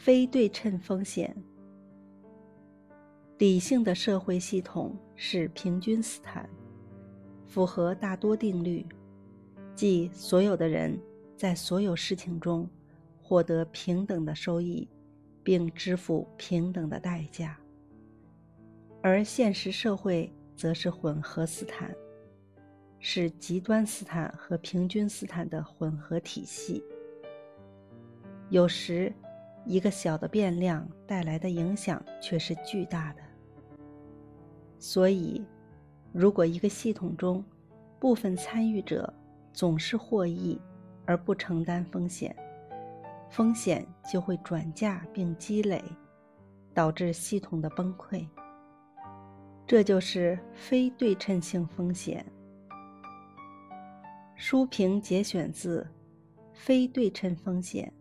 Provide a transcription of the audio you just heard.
非对称风险。理性的社会系统是平均斯坦，符合大多定律，即所有的人在所有事情中获得平等的收益，并支付平等的代价。而现实社会则是混合斯坦，是极端斯坦和平均斯坦的混合体系。有时，一个小的变量带来的影响却是巨大的。所以，如果一个系统中部分参与者总是获益而不承担风险，风险就会转嫁并积累，导致系统的崩溃。这就是非对称性风险。书评节选自《非对称风险》。